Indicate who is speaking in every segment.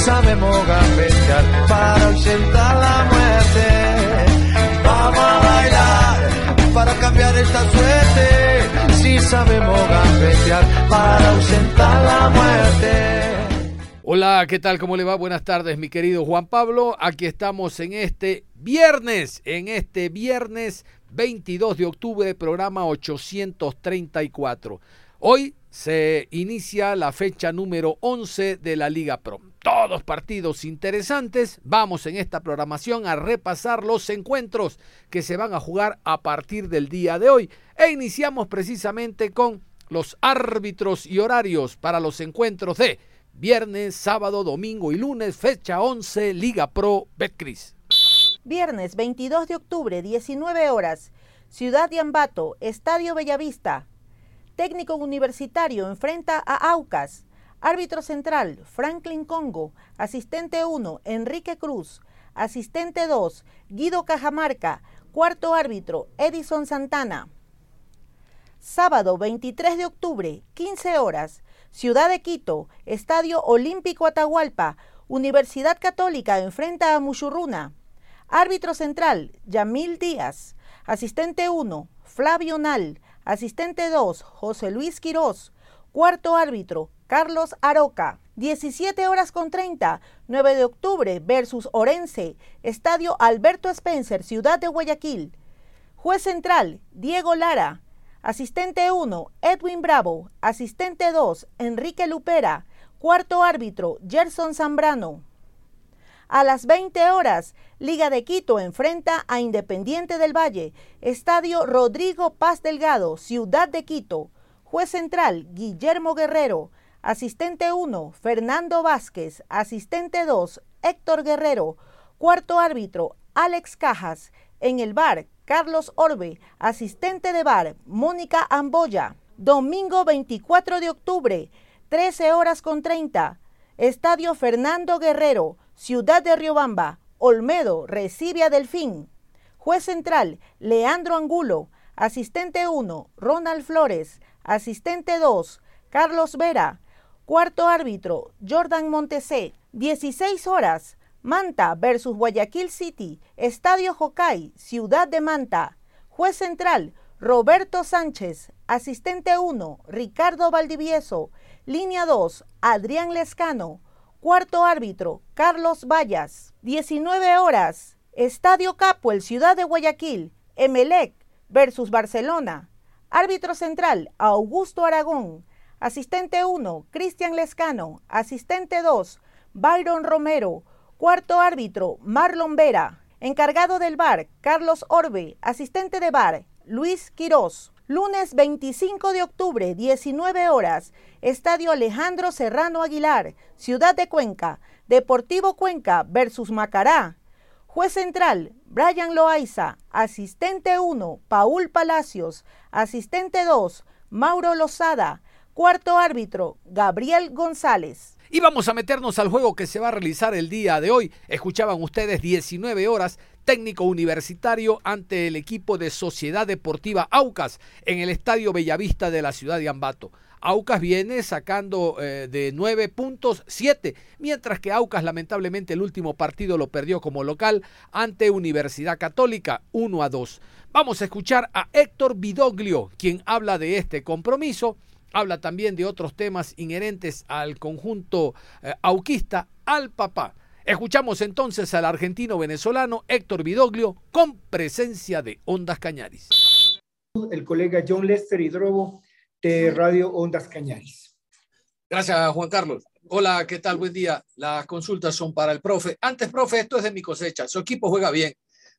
Speaker 1: Sabemos gambetear para ausentar la muerte. Vamos a bailar para cambiar esta suerte. Si sabemos gambetear para ausentar la muerte.
Speaker 2: Hola, ¿qué tal? ¿Cómo le va? Buenas tardes, mi querido Juan Pablo. Aquí estamos en este viernes, en este viernes 22 de octubre, programa 834. Hoy se inicia la fecha número 11 de la Liga Pro. Todos partidos interesantes. Vamos en esta programación a repasar los encuentros que se van a jugar a partir del día de hoy. E iniciamos precisamente con los árbitros y horarios para los encuentros de viernes, sábado, domingo y lunes, fecha 11, Liga Pro Betcris.
Speaker 3: Viernes 22 de octubre, 19 horas, Ciudad de Ambato, Estadio Bellavista, Técnico universitario enfrenta a Aucas. Árbitro central, Franklin Congo. Asistente 1, Enrique Cruz. Asistente 2, Guido Cajamarca. Cuarto árbitro, Edison Santana. Sábado 23 de octubre, 15 horas. Ciudad de Quito, Estadio Olímpico Atahualpa. Universidad Católica enfrenta a Muchurruna. Árbitro central, Yamil Díaz. Asistente 1, Flavio Nal. Asistente 2, José Luis Quirós. Cuarto árbitro, Carlos Aroca. 17 horas con 30, 9 de octubre versus Orense, Estadio Alberto Spencer, Ciudad de Guayaquil. Juez central, Diego Lara. Asistente 1, Edwin Bravo. Asistente 2, Enrique Lupera. Cuarto árbitro, Gerson Zambrano. A las 20 horas, Liga de Quito enfrenta a Independiente del Valle, Estadio Rodrigo Paz Delgado, Ciudad de Quito. Juez central, Guillermo Guerrero. Asistente 1, Fernando Vázquez. Asistente 2, Héctor Guerrero. Cuarto árbitro, Alex Cajas. En el bar, Carlos Orbe. Asistente de bar, Mónica Amboya. Domingo 24 de octubre, 13 horas con 30. Estadio Fernando Guerrero. Ciudad de Riobamba, Olmedo recibe a Delfín. Juez central, Leandro Angulo. Asistente 1, Ronald Flores. Asistente 2, Carlos Vera. Cuarto árbitro, Jordan Montesé. 16 horas, Manta versus Guayaquil City. Estadio Jocay, Ciudad de Manta. Juez central, Roberto Sánchez. Asistente 1, Ricardo Valdivieso. Línea 2, Adrián Lescano. Cuarto árbitro, Carlos Vallas. 19 horas. Estadio Capo, el Ciudad de Guayaquil. Emelec versus Barcelona. Árbitro central, Augusto Aragón. Asistente 1, Cristian Lescano. Asistente 2, Byron Romero. Cuarto árbitro, Marlon Vera. Encargado del bar, Carlos Orbe. Asistente de bar, Luis Quirós. Lunes 25 de octubre, 19 horas, Estadio Alejandro Serrano Aguilar, Ciudad de Cuenca, Deportivo Cuenca versus Macará. Juez central, Brian Loaiza. Asistente 1, Paul Palacios. Asistente 2, Mauro Lozada. Cuarto árbitro, Gabriel González.
Speaker 2: Y vamos a meternos al juego que se va a realizar el día de hoy. Escuchaban ustedes 19 horas, técnico universitario ante el equipo de Sociedad Deportiva Aucas en el Estadio Bellavista de la ciudad de Ambato. Aucas viene sacando eh, de 9 puntos 7, mientras que Aucas lamentablemente el último partido lo perdió como local ante Universidad Católica 1 a 2. Vamos a escuchar a Héctor Vidoglio, quien habla de este compromiso habla también de otros temas inherentes al conjunto eh, auquista, al papá. Escuchamos entonces al argentino venezolano Héctor Vidoglio con presencia de Ondas Cañaris.
Speaker 4: El colega John Lester Hidrobo de Radio Ondas Cañaris.
Speaker 2: Gracias, Juan Carlos. Hola, ¿qué tal? Buen día. Las consultas son para el profe. Antes, profe, esto es de mi cosecha. Su equipo juega bien.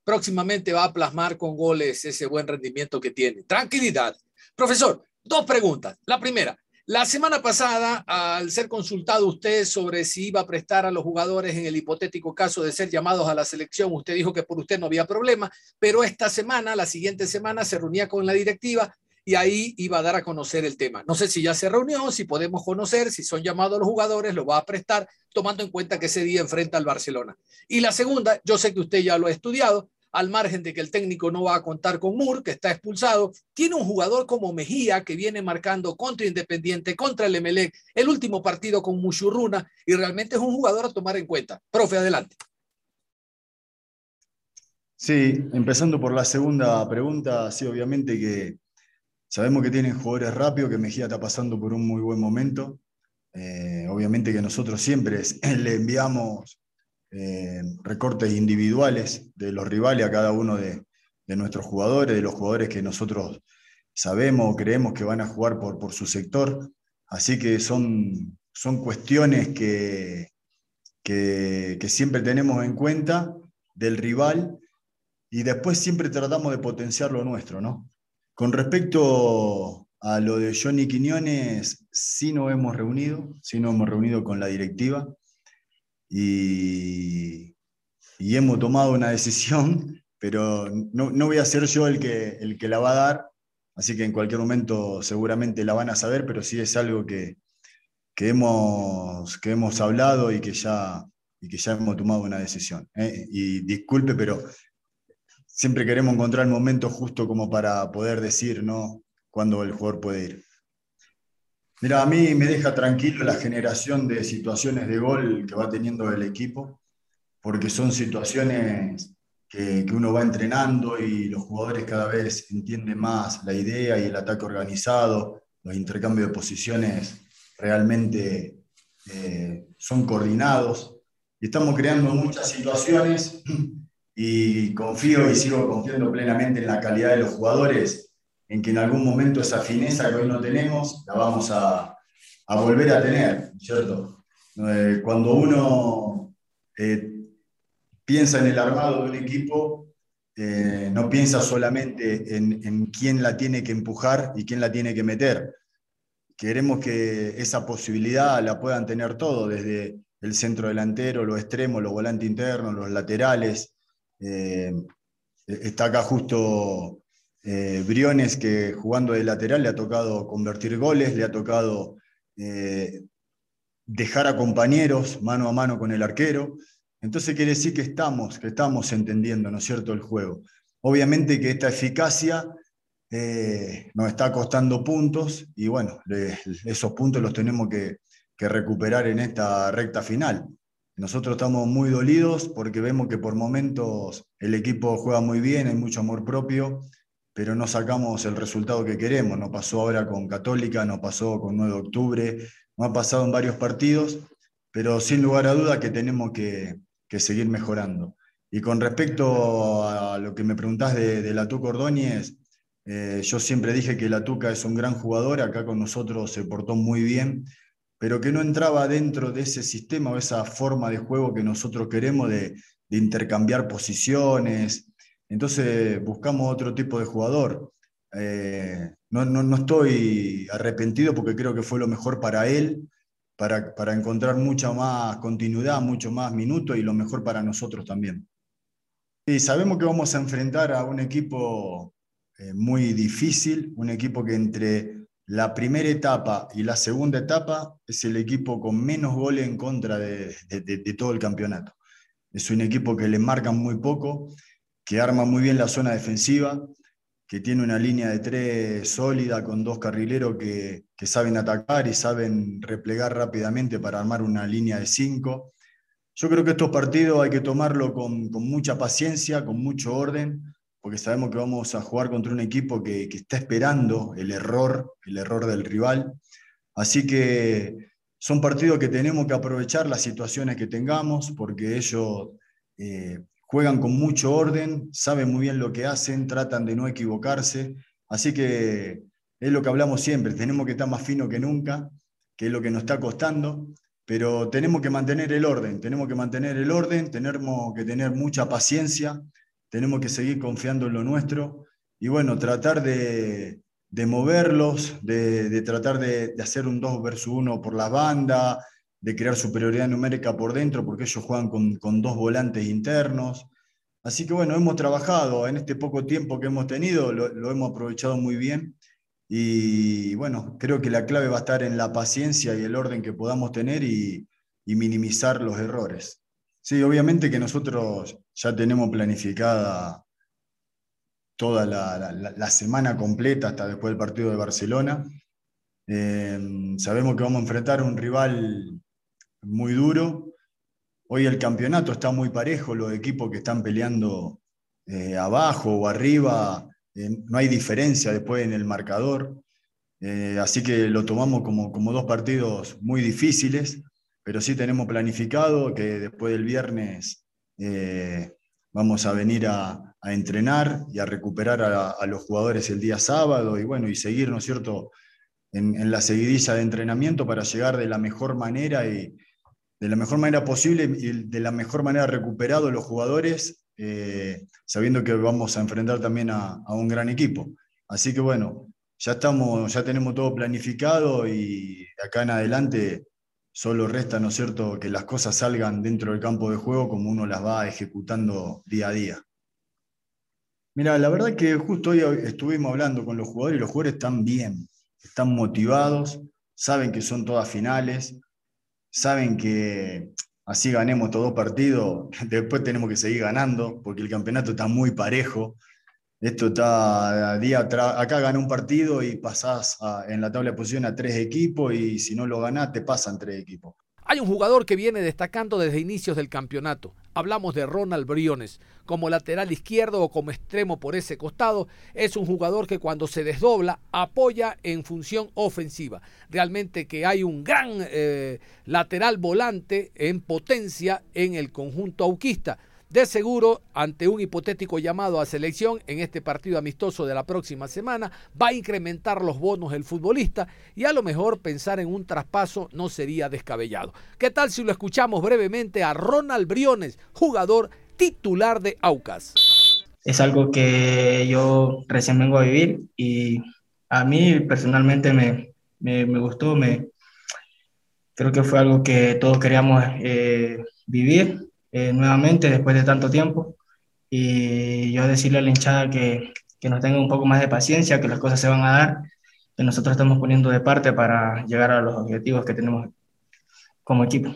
Speaker 2: próximamente va a plasmar con goles ese buen rendimiento que tiene. Tranquilidad. Profesor, dos preguntas. La primera, la semana pasada, al ser consultado usted sobre si iba a prestar a los jugadores en el hipotético caso de ser llamados a la selección, usted dijo que por usted no había problema, pero esta semana, la siguiente semana, se reunía con la directiva y ahí iba a dar a conocer el tema. No sé si ya se reunió, si podemos conocer, si son llamados los jugadores, lo va a prestar, tomando en cuenta que ese día enfrenta al Barcelona. Y la segunda, yo sé que usted ya lo ha estudiado, al margen de que el técnico no va a contar con Moore, que está expulsado, tiene un jugador como Mejía que viene marcando contra Independiente, contra el Emelec, el último partido con Mushurruna, y realmente es un jugador a tomar en cuenta. Profe, adelante.
Speaker 5: Sí, empezando por la segunda pregunta, sí, obviamente que sabemos que tienen jugadores rápidos, que Mejía está pasando por un muy buen momento. Eh, obviamente que nosotros siempre le enviamos eh, recortes individuales de los rivales a cada uno de, nuestros jugadores, de los jugadores que nosotros sabemos o creemos que van a jugar por, su sector. Así que son, son cuestiones que, que, siempre tenemos en cuenta del rival y después siempre tratamos de potenciar lo nuestro, ¿no? Con respecto a lo de Johnny Quiñones, sí nos hemos reunido, sí nos hemos reunido con la directiva y, hemos tomado una decisión, pero no, voy a ser yo el que, el que la va a dar, así que en cualquier momento seguramente la van a saber, pero sí es algo que, hemos, que hemos hablado y que ya, y que ya hemos tomado una decisión. ¿eh? Y disculpe, pero siempre queremos encontrar el momento justo como para poder decir ¿no? cuándo el jugador puede ir. Mira, a mí me deja tranquilo la generación de situaciones de gol que va teniendo el equipo, porque son situaciones que, uno va entrenando y los jugadores cada vez entienden más la idea y el ataque organizado, los intercambios de posiciones realmente eh, son coordinados. Y estamos creando muchas situaciones y confío y sigo confiando plenamente en la calidad de los jugadores en que en algún momento esa fineza que hoy no tenemos la vamos a, volver a tener, ¿cierto? Eh, cuando uno eh, piensa en el armado de un equipo, eh, no piensa solamente en, quién la tiene que empujar y quién la tiene que meter. Queremos que esa posibilidad la puedan tener todos, desde el centro delantero, los extremos, los volantes internos, los laterales. está acá justo eh, Briones que jugando de lateral le ha tocado convertir goles, le ha tocado eh, dejar a compañeros mano a mano con el arquero. Entonces quiere decir que estamos, que estamos entendiendo, ¿no es cierto?, el juego. Obviamente que esta eficacia eh, nos está costando puntos y bueno, esos puntos los tenemos que, que recuperar en esta recta final. Nosotros estamos muy dolidos porque vemos que por momentos el equipo juega muy bien, hay mucho amor propio, pero no sacamos el resultado que queremos. No pasó ahora con Católica, no pasó con 9 de octubre, no ha pasado en varios partidos, pero sin lugar a duda que tenemos que, seguir mejorando. Y con respecto a lo que me preguntás de, de la Tuca Ordóñez, eh, yo siempre dije que la Tuca es un gran jugador, acá con nosotros se portó muy bien, pero que no entraba dentro de ese sistema o esa forma de juego que nosotros queremos de intercambiar posiciones, entonces buscamos otro tipo de jugador. Eh, no, estoy arrepentido porque creo que fue lo mejor para él, para, encontrar mucha más continuidad, mucho más minutos y lo mejor para nosotros también. Y sabemos que vamos a enfrentar a un equipo eh, muy difícil, un equipo que entre la primera etapa y la segunda etapa es el equipo con menos goles en contra de, de todo el campeonato. Es un equipo que le marcan muy poco que arma muy bien la zona defensiva, que tiene una línea de tres sólida con dos carrileros que, saben atacar y saben replegar rápidamente para armar una línea de cinco. Yo creo que estos partidos hay que tomarlo con, mucha paciencia, con mucho orden, porque sabemos que vamos a jugar contra un equipo que, está esperando el error, el error del rival. Así que son partidos que tenemos que aprovechar las situaciones que tengamos, porque ellos eh, juegan con mucho orden, saben muy bien lo que hacen, tratan de no equivocarse, así que es lo que hablamos siempre, tenemos que estar más fino que nunca, que es lo que nos está costando, pero tenemos que mantener el orden, tenemos que mantener el orden, tenemos que tener mucha paciencia tenemos que seguir confiando en lo nuestro y bueno, tratar de, moverlos, de, tratar de, hacer un 2 versus 1 por la banda, de crear superioridad numérica por dentro, porque ellos juegan con, dos volantes internos. Así que bueno, hemos trabajado en este poco tiempo que hemos tenido, lo, hemos aprovechado muy bien. Y bueno, creo que la clave va a estar en la paciencia y el orden que podamos tener y, minimizar los errores. Sí, obviamente que nosotros ya tenemos planificada toda la, semana completa hasta después del partido de Barcelona. Eh, sabemos que vamos a enfrentar un rival muy duro. Hoy el campeonato está muy parejo, los equipos que están peleando eh, abajo o arriba, eh, no hay diferencia después en el marcador. así que lo tomamos como, como dos partidos muy difíciles, pero sí tenemos planificado que después del viernes vamos a venir a, entrenar y a recuperar a, los jugadores el día sábado y bueno, y seguir, ¿no es cierto?, en, la seguidilla de entrenamiento para llegar de la mejor manera y de la mejor manera posible y de la mejor manera recuperado los jugadores, eh, sabiendo que vamos a enfrentar también a, un gran equipo. Así que bueno, ya estamos, ya tenemos todo planificado y acá en adelante Solo resta, ¿no es cierto?, que las cosas salgan dentro del campo de juego como uno las va ejecutando día a día. Mira, la verdad que justo hoy estuvimos hablando con los jugadores y los jugadores están bien, están motivados, saben que son todas finales, saben que así ganemos todos dos partidos, después tenemos que seguir ganando porque el campeonato está muy parejo. Esto está día acá gana un partido y pasás en la tabla de posición a tres equipos y si no lo ganás te pasan tres equipos.
Speaker 2: Hay un jugador que viene destacando desde inicios del campeonato. Hablamos de Ronald Briones. Como lateral izquierdo o como extremo por ese costado, es un jugador que cuando se desdobla apoya en función ofensiva. Realmente que hay un gran eh, lateral volante en potencia en el conjunto auquista. De seguro, ante un hipotético llamado a selección en este partido amistoso de la próxima semana, va a incrementar los bonos el futbolista y a lo mejor pensar en un traspaso no sería descabellado. ¿Qué tal si lo escuchamos brevemente a Ronald Briones, jugador titular de Aucas?
Speaker 6: Es algo que yo recién vengo a vivir y a mí personalmente me, me, gustó, me, creo que fue algo que todos queríamos eh, vivir eh, nuevamente después de tanto tiempo. Y yo decirle a la hinchada que, que nos tenga un poco más de paciencia, que las cosas se van a dar, que nosotros estamos poniendo de parte para llegar a los objetivos que tenemos como equipo.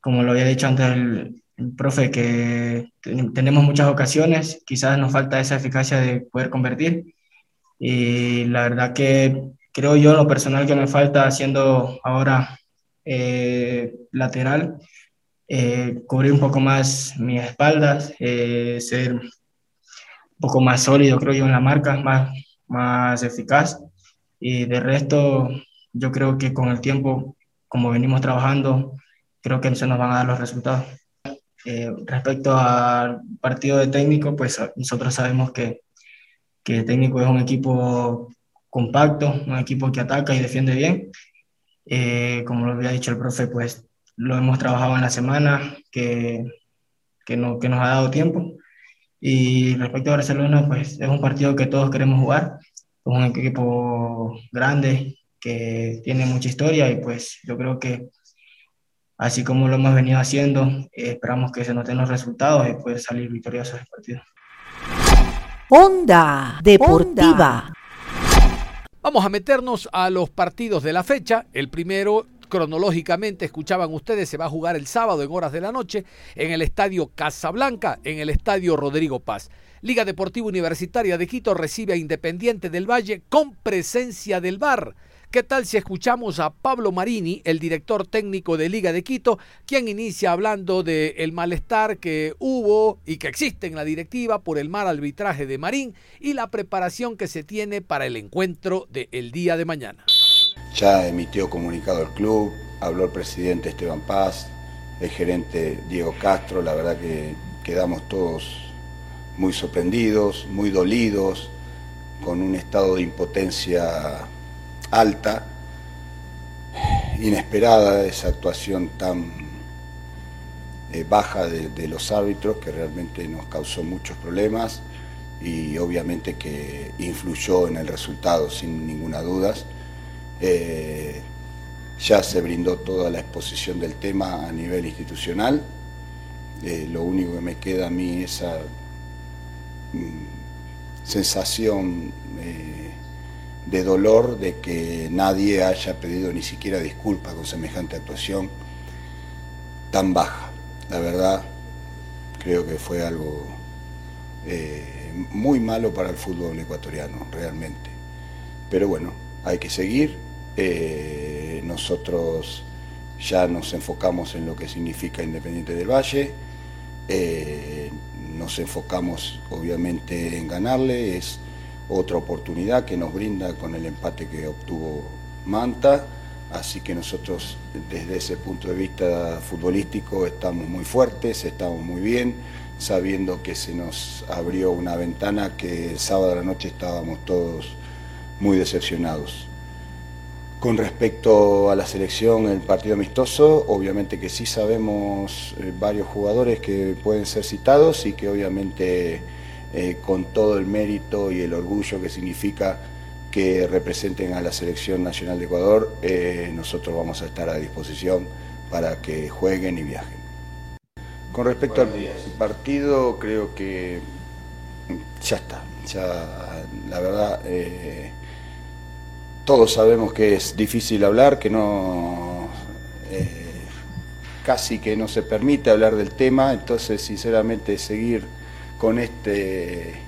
Speaker 6: Como lo había dicho antes el, profe, que tenemos muchas ocasiones, quizás nos falta esa eficacia de poder convertir. Y la verdad que creo yo, lo personal que me falta haciendo ahora eh, lateral, eh, cubrir un poco más mis espaldas, eh, ser un poco más sólido, creo yo, en la marca, más, más eficaz. Y de resto, yo creo que con el tiempo, como venimos trabajando, creo que se nos van a dar los resultados. Eh, respecto al partido de técnico, pues nosotros sabemos que, que el técnico es un equipo compacto, un equipo que ataca y defiende bien. como lo había dicho el profe, pues lo hemos trabajado en la semana, que, que, no, que nos ha dado tiempo. Y respecto a Barcelona, pues es un partido que todos queremos jugar. Es un equipo grande que tiene mucha historia y pues yo creo que así como lo hemos venido haciendo, eh, esperamos que se noten los resultados y puede salir victorioso el partido.
Speaker 2: Onda Deportiva. Vamos a meternos a los partidos de la fecha. El primero cronológicamente, escuchaban ustedes, se va a jugar el sábado en horas de la noche en el Estadio Casablanca, en el Estadio Rodrigo Paz. Liga Deportiva Universitaria de Quito recibe a Independiente del Valle con presencia del VAR. ¿Qué tal si escuchamos a Pablo Marini, el director técnico de Liga de Quito, quien inicia hablando del el malestar que hubo y que existe en la directiva por el mal arbitraje de Marín y la preparación que se tiene para el encuentro del día de mañana?
Speaker 7: Ya emitió comunicado el club, habló el presidente Esteban Paz, el gerente Diego Castro, la verdad que quedamos todos muy sorprendidos, muy dolidos, con un estado de impotencia alta, inesperada esa actuación tan, eh, baja de, los árbitros que realmente nos causó muchos problemas y obviamente que influyó en el resultado sin ninguna duda. Eh, ya se brindó toda la exposición del tema a nivel institucional. Eh, lo único que me queda a mí es esa mm, sensación de dolor de que nadie haya pedido ni siquiera disculpas con semejante actuación tan baja la verdad creo que fue algo eh, muy malo para el fútbol ecuatoriano, realmente. Pero bueno, hay que seguir. Eh, nosotros ya nos enfocamos en lo que significa Independiente del Valle. Eh, nos enfocamos obviamente en ganarle. Es otra oportunidad que nos brinda con el empate que obtuvo Manta Así que nosotros desde ese punto de vista futbolístico estamos muy fuertes, estamos muy bien, sabiendo que se nos abrió una ventana que el sábado a la noche estábamos todos muy decepcionados. Con respecto a la selección, el partido amistoso, obviamente que sí sabemos eh, varios jugadores que pueden ser citados y que obviamente eh, con todo el mérito y el orgullo que significa que representen a la Selección Nacional de Ecuador, eh, nosotros vamos a estar a disposición para que jueguen y viajen. Con respecto al partido, creo que ya está, ya la verdad, todos sabemos que es difícil hablar, que no, eh, casi que no se permite hablar del tema, entonces sinceramente seguir con este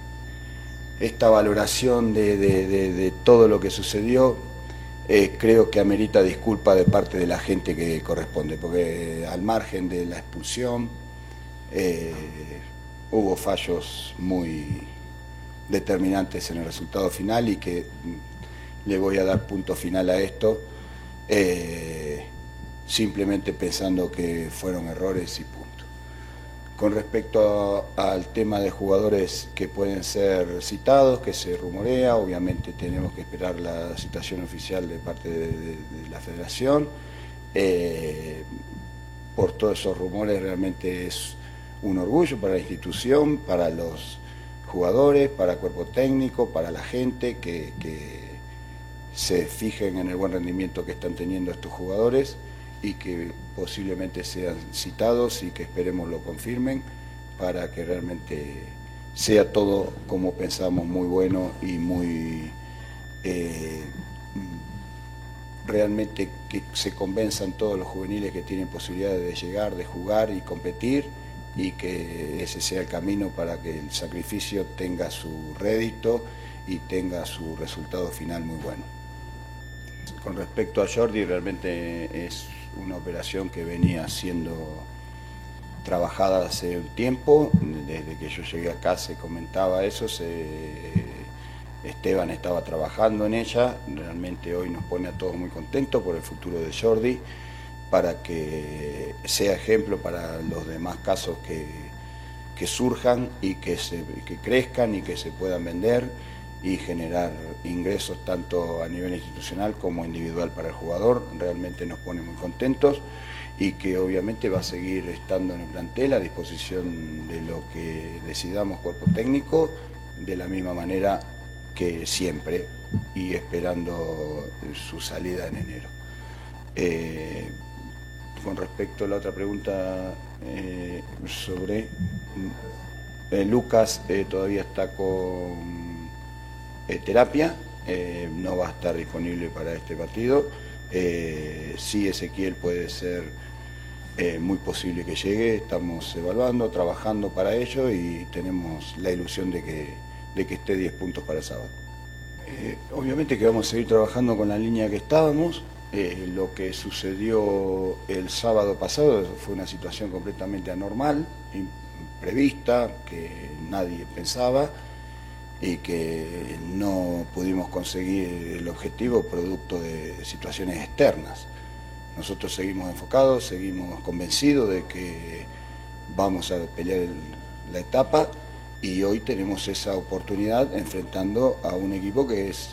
Speaker 7: esta valoración de, todo lo que sucedió, eh, creo que amerita disculpa de parte de la gente que corresponde, porque al margen de la expulsión eh, hubo fallos muy determinantes en el resultado final y que le voy a dar punto final a esto, eh, simplemente pensando que fueron errores y punto. Con respecto al tema de jugadores que pueden ser citados, que se rumorea, obviamente tenemos que esperar la citación oficial de parte de, la federación. Eh, por todos esos rumores realmente es un orgullo para la institución, para los jugadores, para el cuerpo técnico, para la gente que se fijen en el buen rendimiento que están teniendo estos jugadores y que posiblemente sean citados y que esperemos lo confirmen para que realmente sea todo como pensamos muy bueno y muy eh, realmente que se convenzan todos los juveniles que tienen posibilidades de llegar, de jugar y competir y que ese sea el camino para que el sacrificio tenga su rédito y tenga su resultado final muy bueno. Con respecto a Jordi, realmente es una operación que venía siendo trabajada hace un tiempo, desde que yo llegué acá se comentaba eso, Esteban estaba trabajando en ella, realmente hoy nos pone a todos muy contentos por el futuro de Jordi, para que sea ejemplo para los demás casos que, que surjan y que, se, que crezcan y que se puedan vender y generar ingresos tanto a nivel institucional como individual para el jugador. Realmente nos pone muy contentos y que obviamente va a seguir estando en el plantel a disposición de lo que decidamos cuerpo técnico, de la misma manera que siempre y esperando su salida en enero. Eh, con respecto a la otra pregunta eh, sobre eh, Lucas, todavía está con terapia, eh, no va a estar disponible para este partido. Eh, sí, Ezequiel puede ser muy posible que llegue, estamos evaluando, trabajando para ello y tenemos la ilusión de que, de que esté 10 puntos para el sábado. obviamente que vamos a seguir trabajando con la línea que estábamos. lo que sucedió el sábado pasado fue una situación completamente anormal, imprevista, que nadie pensaba y que no pudimos conseguir el objetivo producto de situaciones externas. Nosotros seguimos enfocados, seguimos convencidos de que vamos a pelear la etapa y hoy tenemos esa oportunidad enfrentando a un equipo que es,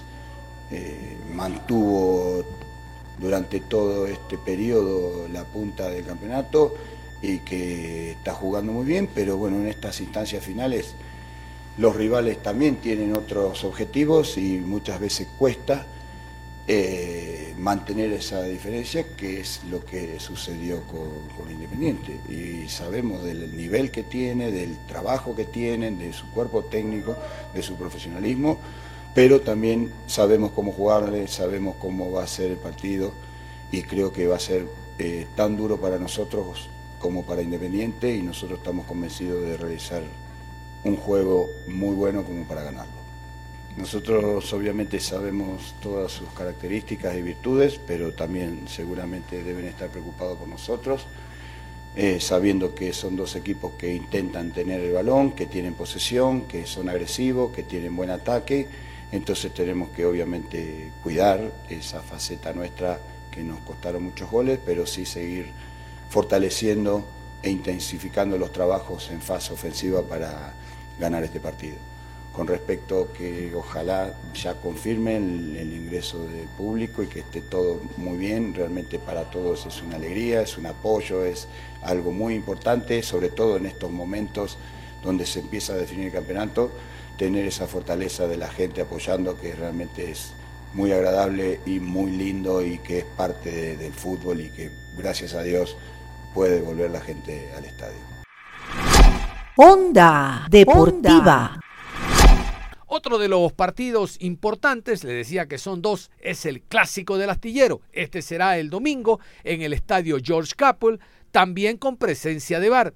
Speaker 7: eh, mantuvo durante todo este periodo la punta del campeonato, y que está jugando muy bien, pero bueno, en estas instancias finales los rivales también tienen otros objetivos y muchas veces cuesta eh, mantener esa diferencia, que es lo que sucedió con, Independiente. Y sabemos del nivel que tiene, del trabajo que tienen, de su cuerpo técnico, de su profesionalismo, pero también sabemos cómo jugarle, sabemos cómo va a ser el partido y creo que va a ser eh, tan duro para nosotros como para Independiente y nosotros estamos convencidos de realizar un juego muy bueno como para ganarlo. Nosotros obviamente sabemos todas sus características y virtudes, pero también seguramente deben estar preocupados por nosotros, eh, sabiendo que son dos equipos que intentan tener el balón, que tienen posesión, que son agresivos, que tienen buen ataque, entonces tenemos que obviamente cuidar esa faceta nuestra que nos costaron muchos goles, pero sí seguir fortaleciendo e intensificando los trabajos en fase ofensiva para ganar este partido con respecto que ojalá ya confirmen el, ingreso de público y que esté todo muy bien. Realmente para todos es una alegría, es un apoyo, es algo muy importante, sobre todo en estos momentos donde se empieza a definir el campeonato, tener esa fortaleza de la gente apoyando que realmente es muy agradable y muy lindo y que es parte del fútbol y que gracias a Dios puede volver la gente al estadio.
Speaker 3: Onda Deportiva.
Speaker 2: Otro de los partidos importantes, le decía que son dos, es el clásico del astillero. Este será el domingo en el estadio George Capel, también con presencia de VAR.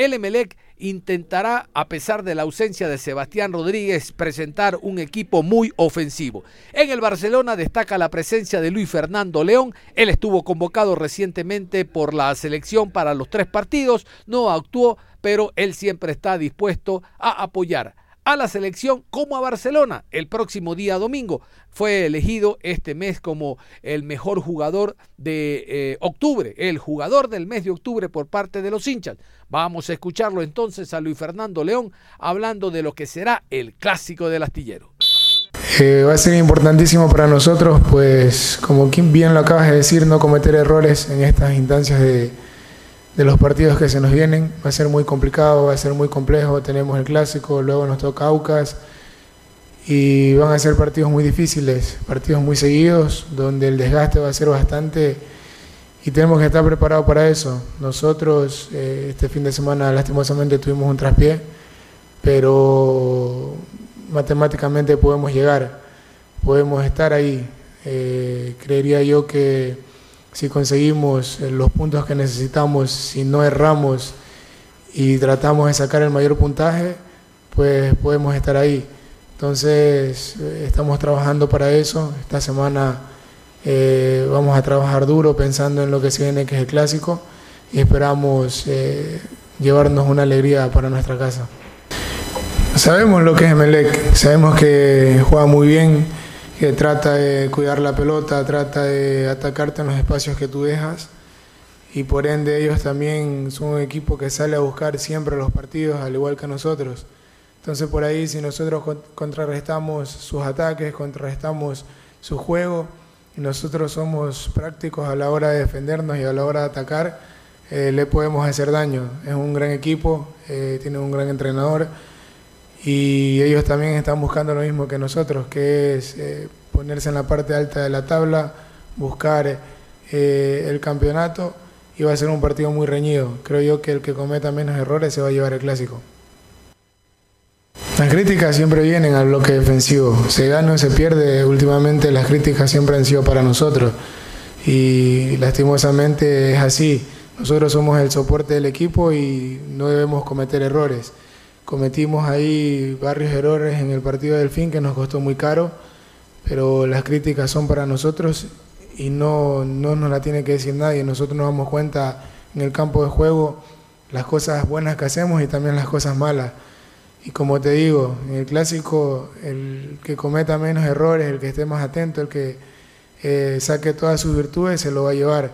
Speaker 2: El Emelec intentará, a pesar de la ausencia de Sebastián Rodríguez, presentar un equipo muy ofensivo. En el Barcelona destaca la presencia de Luis Fernando León. Él estuvo convocado recientemente por la selección para los tres partidos, no actuó, pero él siempre está dispuesto a apoyar a la selección como a Barcelona. El próximo día domingo fue elegido este mes como el mejor jugador de eh, octubre, el jugador del mes de octubre por parte de los hinchas. Vamos a escucharlo entonces a Luis Fernando León hablando de lo que será el clásico del astillero.
Speaker 8: Eh, va a ser importantísimo para nosotros, pues como bien lo acabas de decir, no cometer errores en estas instancias de, de los partidos que se nos vienen. Va a ser muy complicado, va a ser muy complejo. Tenemos el clásico, luego nos toca Aucas y van a ser partidos muy difíciles, partidos muy seguidos, donde el desgaste va a ser bastante y tenemos que estar preparados para eso. Nosotros eh, este fin de semana lastimosamente tuvimos un traspié, pero matemáticamente podemos llegar, podemos estar ahí. Eh, creería yo que si conseguimos eh, los puntos que necesitamos, si no erramos y tratamos de sacar el mayor puntaje, pues podemos estar ahí. Entonces, eh, estamos trabajando para eso. Esta semana eh, vamos a trabajar duro pensando en lo que se viene, que es el clásico, y esperamos llevarnos una alegría para nuestra casa. Sabemos lo que es Melec, sabemos que juega muy bien que trata de cuidar la pelota, trata de atacarte en los espacios que tú dejas y por ende ellos también son un equipo que sale a buscar siempre los partidos al igual que nosotros. Entonces por ahí si nosotros contrarrestamos sus ataques, contrarrestamos su juego nosotros somos prácticos a la hora de defendernos y a la hora de atacar, eh, le podemos hacer daño. Es un gran equipo, eh, tiene un gran entrenador y ellos también están buscando lo mismo que nosotros, que es eh, ponerse en la parte alta de la tabla, buscar eh, el campeonato y va a ser un partido muy reñido. Creo yo que el que cometa menos errores se va a llevar el clásico. Las críticas siempre vienen al bloque defensivo, se gana o se pierde, últimamente las críticas siempre han sido para nosotros y lastimosamente es así. Nosotros somos el soporte del equipo y no debemos cometer errores cometimos ahí varios errores en el partido del fin que nos costó muy caro, pero las críticas son para nosotros y no, no nos la tiene que decir nadie. Nosotros nos damos cuenta en el campo de juego las cosas buenas que hacemos y también las cosas malas. Y como te digo, en el clásico, el que cometa menos errores, el que esté más atento, el que eh, saque todas sus virtudes, se lo va a llevar.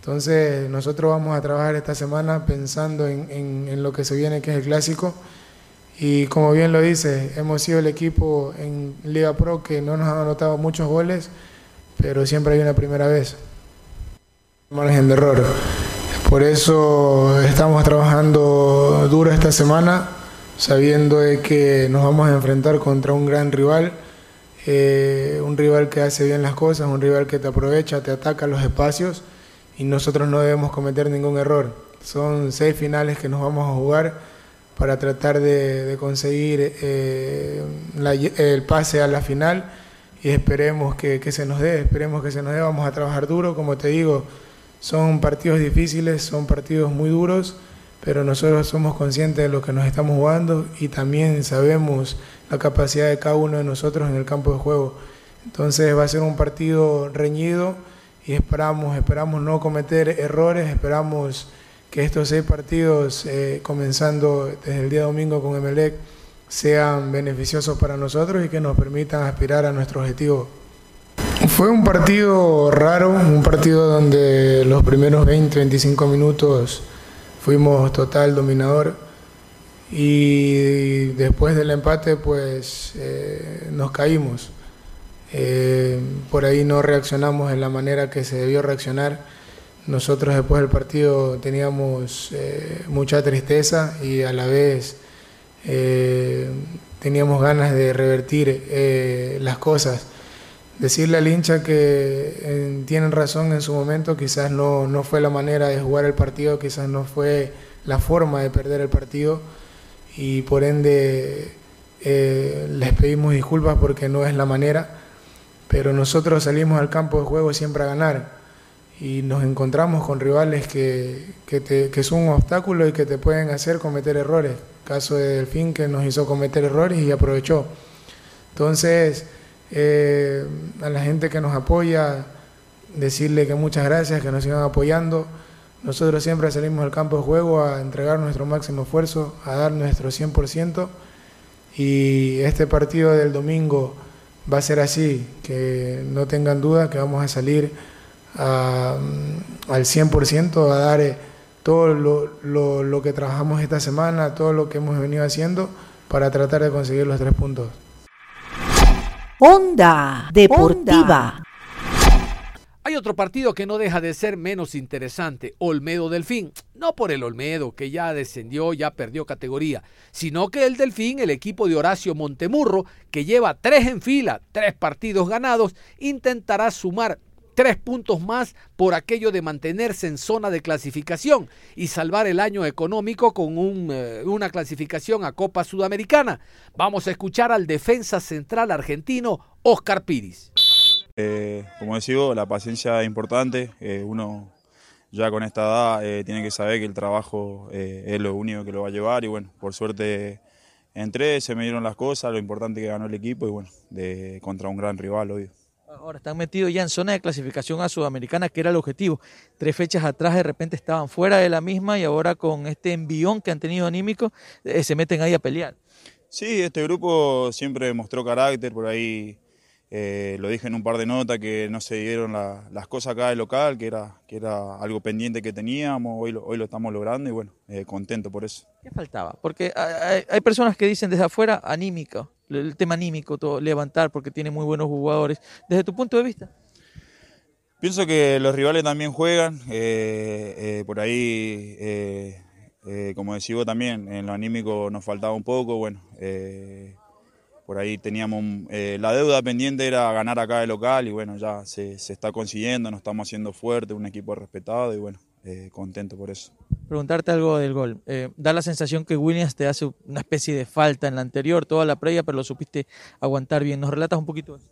Speaker 8: Entonces, nosotros vamos a trabajar esta semana pensando en, en lo que se viene, que es el clásico. Y como bien lo dice, hemos sido el equipo en Liga Pro que no nos ha anotado muchos goles, pero siempre hay una primera vez. Margen de error. Por eso estamos trabajando duro esta semana, sabiendo de que nos vamos a enfrentar contra un gran rival, eh, un rival que hace bien las cosas, un rival que te aprovecha, te ataca los espacios y nosotros no debemos cometer ningún error. Son seis finales que nos vamos a jugar para tratar de, conseguir eh, el pase a la final y esperemos que, que se nos dé, esperemos que se nos dé, vamos a trabajar duro, como te digo son partidos difíciles, son partidos muy duros, pero nosotros somos conscientes de lo que nos estamos jugando y también sabemos la capacidad de cada uno de nosotros en el campo de juego. Entonces va a ser un partido reñido y esperamos, esperamos no cometer errores, esperamos que estos seis partidos, eh, comenzando desde el día domingo con Emelec, sean beneficiosos para nosotros y que nos permitan aspirar a nuestro objetivo. Fue un partido raro, un partido donde los primeros 20, 25 minutos fuimos total dominador y después del empate pues eh, nos caímos. Eh, por ahí no reaccionamos en la manera que se debió reaccionar. Nosotros después del partido teníamos eh, mucha tristeza y a la vez teníamos ganas de revertir las cosas. Decirle al hincha que eh, tienen razón en su momento, quizás no, no fue la manera de jugar el partido, quizás no fue la forma de perder el partido y por ende eh, les pedimos disculpas porque no es la manera, pero nosotros salimos al campo de juego siempre a ganar y nos encontramos con rivales que, que, te, que son un obstáculo y que te pueden hacer cometer errores. Caso de Delfín que nos hizo cometer errores y aprovechó. Entonces, eh, a la gente que nos apoya, decirle que muchas gracias, que nos sigan apoyando. Nosotros siempre salimos al campo de juego a entregar nuestro máximo esfuerzo, a dar nuestro 100% y este partido del domingo va a ser así, que no tengan duda que vamos a salir al 100%, a dar eh, todo lo, lo que trabajamos esta semana, todo lo que hemos venido haciendo para tratar de conseguir los tres puntos.
Speaker 3: Onda Deportiva.
Speaker 2: Hay otro partido que no deja de ser menos interesante, Olmedo Delfín. No por el Olmedo, que ya descendió, ya perdió categoría, sino que el Delfín, el equipo de Horacio Montemurro, que lleva tres en fila, tres partidos ganados, intentará sumar tres puntos más por aquello de mantenerse en zona de clasificación y salvar el año económico con eh, una clasificación a Copa Sudamericana. Vamos a escuchar al defensa central argentino Oscar Piris.
Speaker 9: Eh, como decía, la paciencia es importante. Eh, uno ya con esta edad tiene que saber que el trabajo es lo único que lo va a llevar y bueno, por suerte entré, se me dieron las cosas, lo importante que ganó el equipo y bueno, de, contra un gran rival, obvio.
Speaker 10: Ahora están metidos ya en zona de clasificación a Sudamericana, que era el objetivo. Tres fechas atrás de repente estaban fuera de la misma y ahora con este envión que han tenido anímico eh, se meten ahí a pelear.
Speaker 9: Sí, este grupo siempre mostró carácter, por ahí eh, lo dije en un par de notas que no se dieron las cosas acá del local, que era, que era algo pendiente que teníamos, hoy lo, hoy lo estamos logrando y bueno, eh, contento por eso.
Speaker 10: ¿Qué faltaba? Porque hay, hay personas que dicen desde afuera anímico, el tema anímico, todo, levantar porque tiene muy buenos jugadores. Desde tu punto de vista.
Speaker 9: Pienso que los rivales también juegan, eh, eh, por ahí, como decís vos también, en lo anímico nos faltaba un poco, bueno, por ahí teníamos, la deuda pendiente era ganar acá de local y bueno, ya se, se está consiguiendo, nos estamos haciendo fuerte, un equipo respetado y bueno, contento por eso
Speaker 10: preguntarte algo del gol. Eh, da la sensación que Williams te hace una especie de falta en la anterior, toda la previa, pero lo supiste aguantar bien. ¿Nos relatas un poquito eso?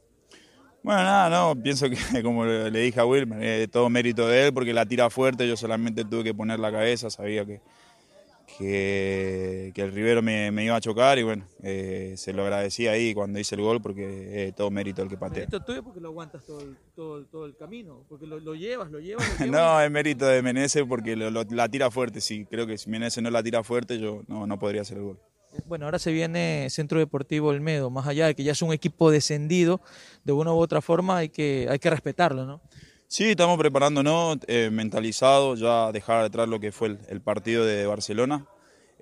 Speaker 9: Bueno, nada, no, pienso que como le dije a Will, eh, todo mérito de él porque la tira fuerte, yo solamente tuve que poner la cabeza, sabía que, que, el Rivero me, iba a chocar y bueno, eh, se lo agradecí ahí cuando hice el gol porque todo mérito el que patea.
Speaker 10: ¿Mérito tuyo porque lo aguantas todo el, todo, el camino? ¿Porque lo, llevas, lo llevas?
Speaker 9: no, es mérito de Menezes porque la tira fuerte, sí, creo que si Menezes no la tira fuerte yo no, no podría hacer el gol.
Speaker 10: Bueno, ahora se viene Centro Deportivo Olmedo, más allá de que ya es un equipo descendido, de una u otra forma hay que, hay que respetarlo, ¿no?
Speaker 9: Sí, estamos preparándonos, eh, mentalizados, ya dejar detrás lo que fue el, partido de Barcelona.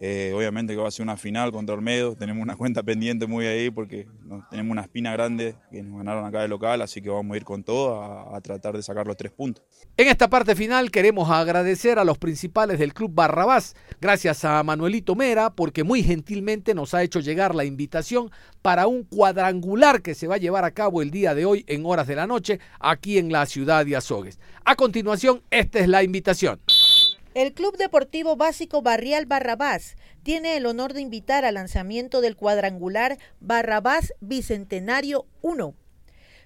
Speaker 9: Eh, obviamente que va a ser una final contra Olmedo, tenemos una cuenta pendiente muy ahí porque tenemos una espina grande que nos ganaron acá de local, así que vamos a ir con todo a, a, tratar de sacar los tres puntos.
Speaker 2: En esta parte final queremos agradecer a los principales del Club Barrabás, gracias a Manuelito Mera, porque muy gentilmente nos ha hecho llegar la invitación para un cuadrangular que se va a llevar a cabo el día de hoy en horas de la noche aquí en la ciudad de Azogues. A continuación, esta es la invitación.
Speaker 3: El Club Deportivo Básico Barrial Barrabás tiene el honor de invitar al lanzamiento del cuadrangular Barrabás Bicentenario 1.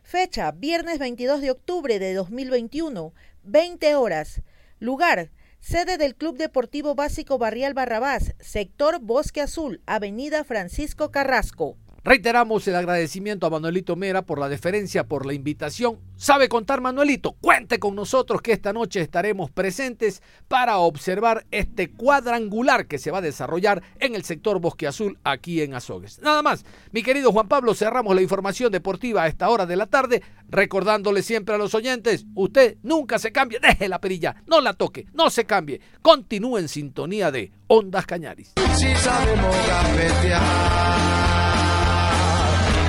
Speaker 3: Fecha, viernes 22 de octubre de 2021, 20 horas. Lugar, sede del Club Deportivo Básico Barrial Barrabás, sector Bosque Azul, Avenida Francisco Carrasco.
Speaker 2: Reiteramos el agradecimiento a Manuelito Mera por la deferencia, por la invitación. ¿Sabe contar, Manuelito? Cuente con nosotros que esta noche estaremos presentes para observar este cuadrangular que se va a desarrollar en el sector Bosque Azul aquí en Azogues. Nada más, mi querido Juan Pablo, cerramos la información deportiva a esta hora de la tarde, recordándole siempre a los oyentes, usted nunca se cambie, deje la perilla, no la toque, no se cambie, continúe en sintonía de Ondas Cañaris.
Speaker 1: Si